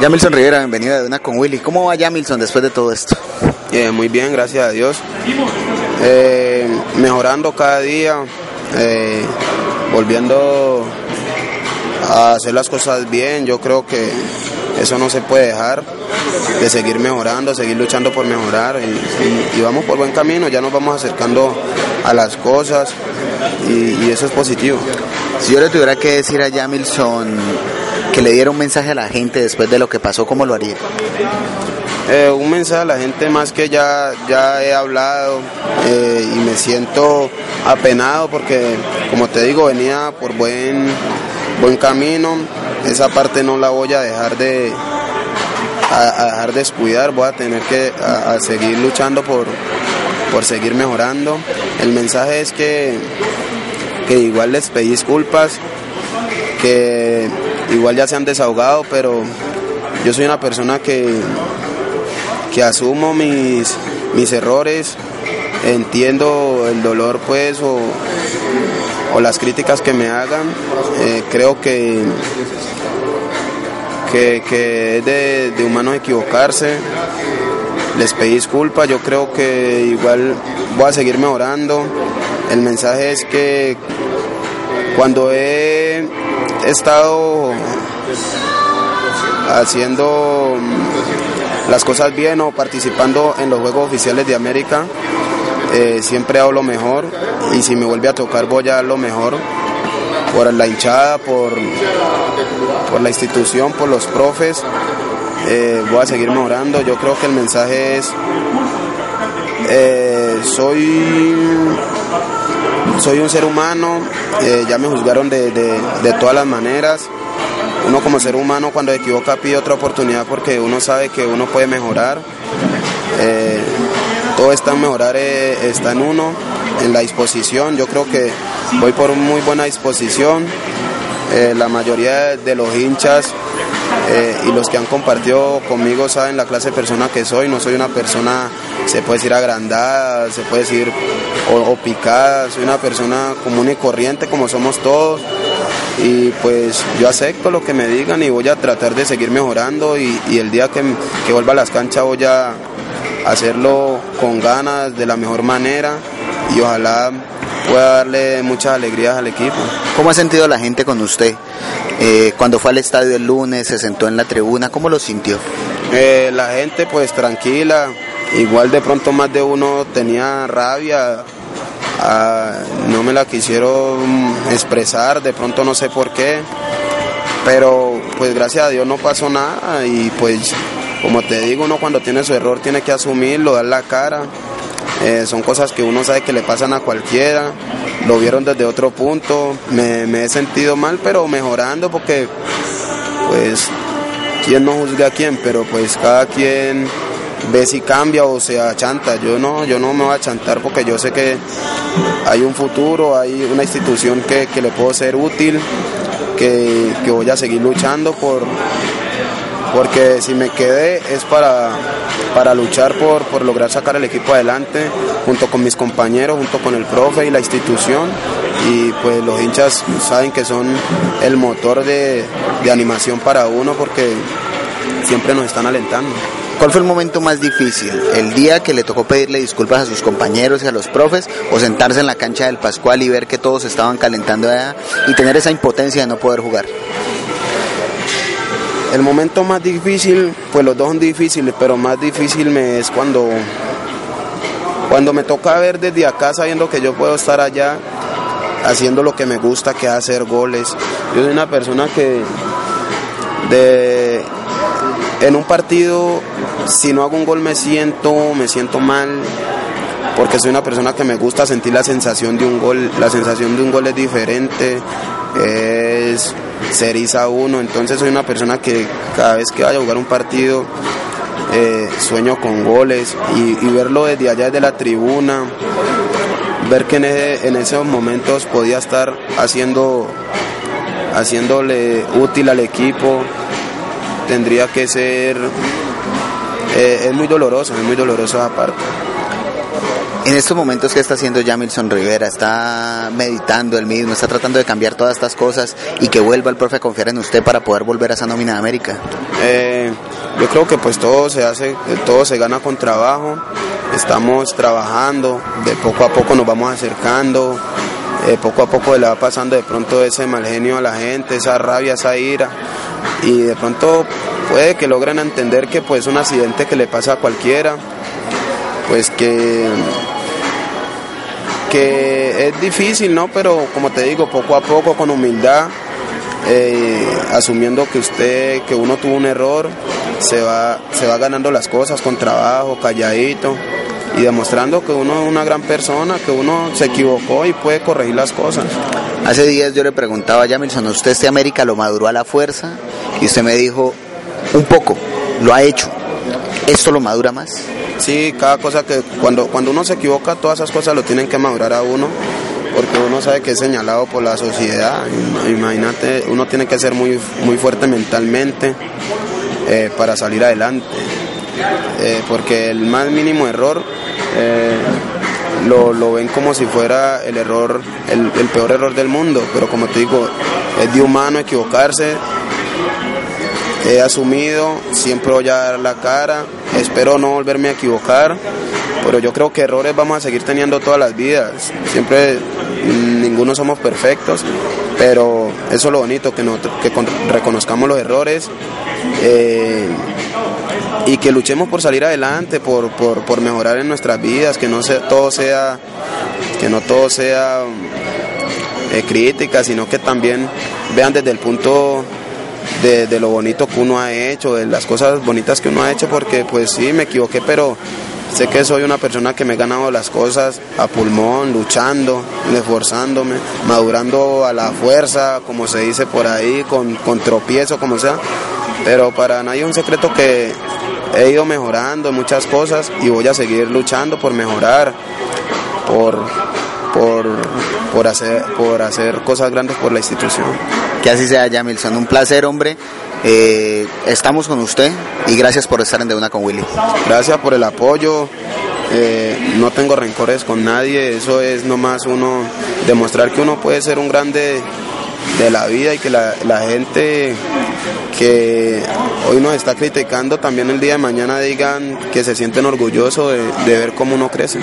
Jamilson Rivera, bienvenido de una con Willy. ¿Cómo va Jamilson después de todo esto? Eh, muy bien, gracias a Dios. Eh, mejorando cada día, eh, volviendo a hacer las cosas bien. Yo creo que eso no se puede dejar de seguir mejorando, seguir luchando por mejorar y, vamos por buen camino, ya nos vamos acercando a las cosas y, y eso es positivo. Si yo le tuviera que decir a Jamilson le diera un mensaje a la gente después de lo que pasó, ¿cómo lo haría? Eh, un mensaje a la gente más que ya, ya he hablado eh, y me siento apenado porque, como te digo, venía por buen, buen camino. Esa parte no la voy a dejar de, a, dejar descuidar, voy a tener que seguir luchando por, por seguir mejorando. El mensaje es que, que igual les pedí disculpas, que igual ya se han desahogado, pero yo soy una persona que, que asumo mis, mis errores, entiendo el dolor pues o, las críticas que me hagan, eh, creo que, que, es de, de humanos equivocarse, les pedí disculpas, yo creo que igual voy a seguir mejorando, el mensaje es que cuando he estado haciendo las cosas bien o participando en los Juegos Oficiales de América, eh, siempre hago lo mejor y si me vuelve a tocar voy a dar lo mejor por la hinchada, por, por la institución, por los profes. Eh, voy a seguir mejorando. Yo creo que el mensaje es, eh, soy soy un ser humano, eh, ya me juzgaron de, todas las maneras. Uno como ser humano cuando se equivoca pide otra oportunidad porque uno sabe que uno puede mejorar. Eh, todo está en mejorar, eh, está en uno, en la disposición. Yo creo que voy por muy buena disposición. la mayoría de los hinchas y los que han compartido conmigo saben la clase de persona que soy. No soy una persona se puede decir agrandada, se puede decir o, picada, soy una persona común y corriente como somos todos. Y pues yo acepto lo que me digan y voy a tratar de seguir mejorando. Y, el día que, que, vuelva a las canchas voy a hacerlo con ganas, de la mejor manera. Y ojalá pueda darle muchas alegrías al equipo. ¿Cómo ha sentido la gente con usted? Eh, cuando fue al estadio el lunes, se sentó en la tribuna, ¿cómo lo sintió? Eh, la gente pues tranquila, Igual de pronto más de uno tenía rabia, ah, no me la quisieron expresar, de pronto no sé por qué, pero pues gracias a Dios no pasó nada y pues como te digo, uno cuando tiene su error tiene que asumirlo, dar la cara. Eh, son cosas que uno sabe que le pasan a cualquiera, lo vieron desde otro punto, me, he sentido mal, pero mejorando porque pues quién no juzga a quién, pero pues cada quien ve si cambia o se achanta. Yo no, yo no me voy a chantar porque yo sé que hay un futuro, hay una institución que, le puedo ser útil, que, voy a seguir luchando por porque si me quedé es para, para luchar por, por lograr sacar el equipo adelante junto con mis compañeros, junto con el profe y la institución y pues los hinchas saben que son el motor de, de animación para uno porque siempre nos están alentando. ¿Cuál fue el momento más difícil? ¿El día que le tocó pedirle disculpas a sus compañeros y a los profes o sentarse en la cancha del Pascual y ver que todos estaban calentando allá y tener esa impotencia de no poder jugar? El momento más difícil, pues los dos son difíciles, pero más difícil me es cuando, cuando me toca ver desde acá sabiendo que yo puedo estar allá haciendo lo que me gusta, que hacer goles. Yo soy una persona que en un partido si no hago un gol me siento, me siento mal, porque soy una persona que me gusta sentir la sensación de un gol. La sensación de un gol es diferente, es ser uno. Entonces soy una persona que cada vez que vaya a jugar un partido eh, sueño con goles y, verlo desde allá desde la tribuna, ver que en, esos momentos podía estar haciendo haciéndole útil al equipo, tendría que ser eh, es muy doloroso, es muy doloroso aparte. En estos momentos, ¿qué está haciendo Jamilson Rivera? ¿Está meditando el mismo? ¿Está tratando de cambiar todas estas cosas y que vuelva el profe a confiar en usted para poder volver a esa nómina de América? Eh, yo creo que pues todo se hace, todo se gana con trabajo. Estamos trabajando, de poco a poco nos vamos acercando, eh, poco a poco le va pasando de pronto ese mal genio a la gente, esa rabia, esa ira, y de pronto puede que logren entender que pues un accidente que le pasa a cualquiera, pues que que es difícil, ¿no? Pero como te digo, poco a poco, con humildad, eh, asumiendo que usted, que uno tuvo un error, se va, se va ganando las cosas con trabajo, calladito y demostrando que uno es una gran persona, que uno se equivocó y puede corregir las cosas. Hace días yo le preguntaba a Jamilson, ¿usted este América lo maduró a la fuerza? Y usted me dijo, un poco, lo ha hecho. ¿Esto lo madura más? Sí, cada cosa que cuando, cuando uno se equivoca, todas esas cosas lo tienen que madurar a uno, porque uno sabe que es señalado por la sociedad. Imagínate, uno tiene que ser muy, muy fuerte mentalmente eh, para salir adelante. Eh, porque el más mínimo error eh, lo, ven como si fuera el error, el, peor error del mundo, pero como te digo, es de humano equivocarse, he asumido, siempre voy a dar la cara, espero no volverme a equivocar, pero yo creo que errores vamos a seguir teniendo todas las vidas, siempre mm, ninguno somos perfectos, pero eso es lo bonito, que, que reconozcamos los errores. Eh, y que luchemos por salir adelante, por, por, mejorar en nuestras vidas, que no sea, todo sea, que no todo sea eh, crítica, sino que también vean desde el punto de, de, lo bonito que uno ha hecho, de las cosas bonitas que uno ha hecho, porque pues sí, me equivoqué, pero sé que soy una persona que me he ganado las cosas a pulmón, luchando, esforzándome, madurando a la fuerza, como se dice por ahí, con, con tropiezo, como sea. Pero para nadie es un secreto que he ido mejorando muchas cosas y voy a seguir luchando por mejorar, por, por, hacer, por hacer cosas grandes por la institución. Que así sea, Jamilson. Un placer, hombre. Eh, estamos con usted y gracias por estar en De Una con Willy. Gracias por el apoyo. Eh, no tengo rencores con nadie, eso es nomás uno demostrar que uno puede ser un grande de la vida y que la, gente que hoy nos está criticando también el día de mañana digan que se sienten orgullosos de, de ver cómo uno crece.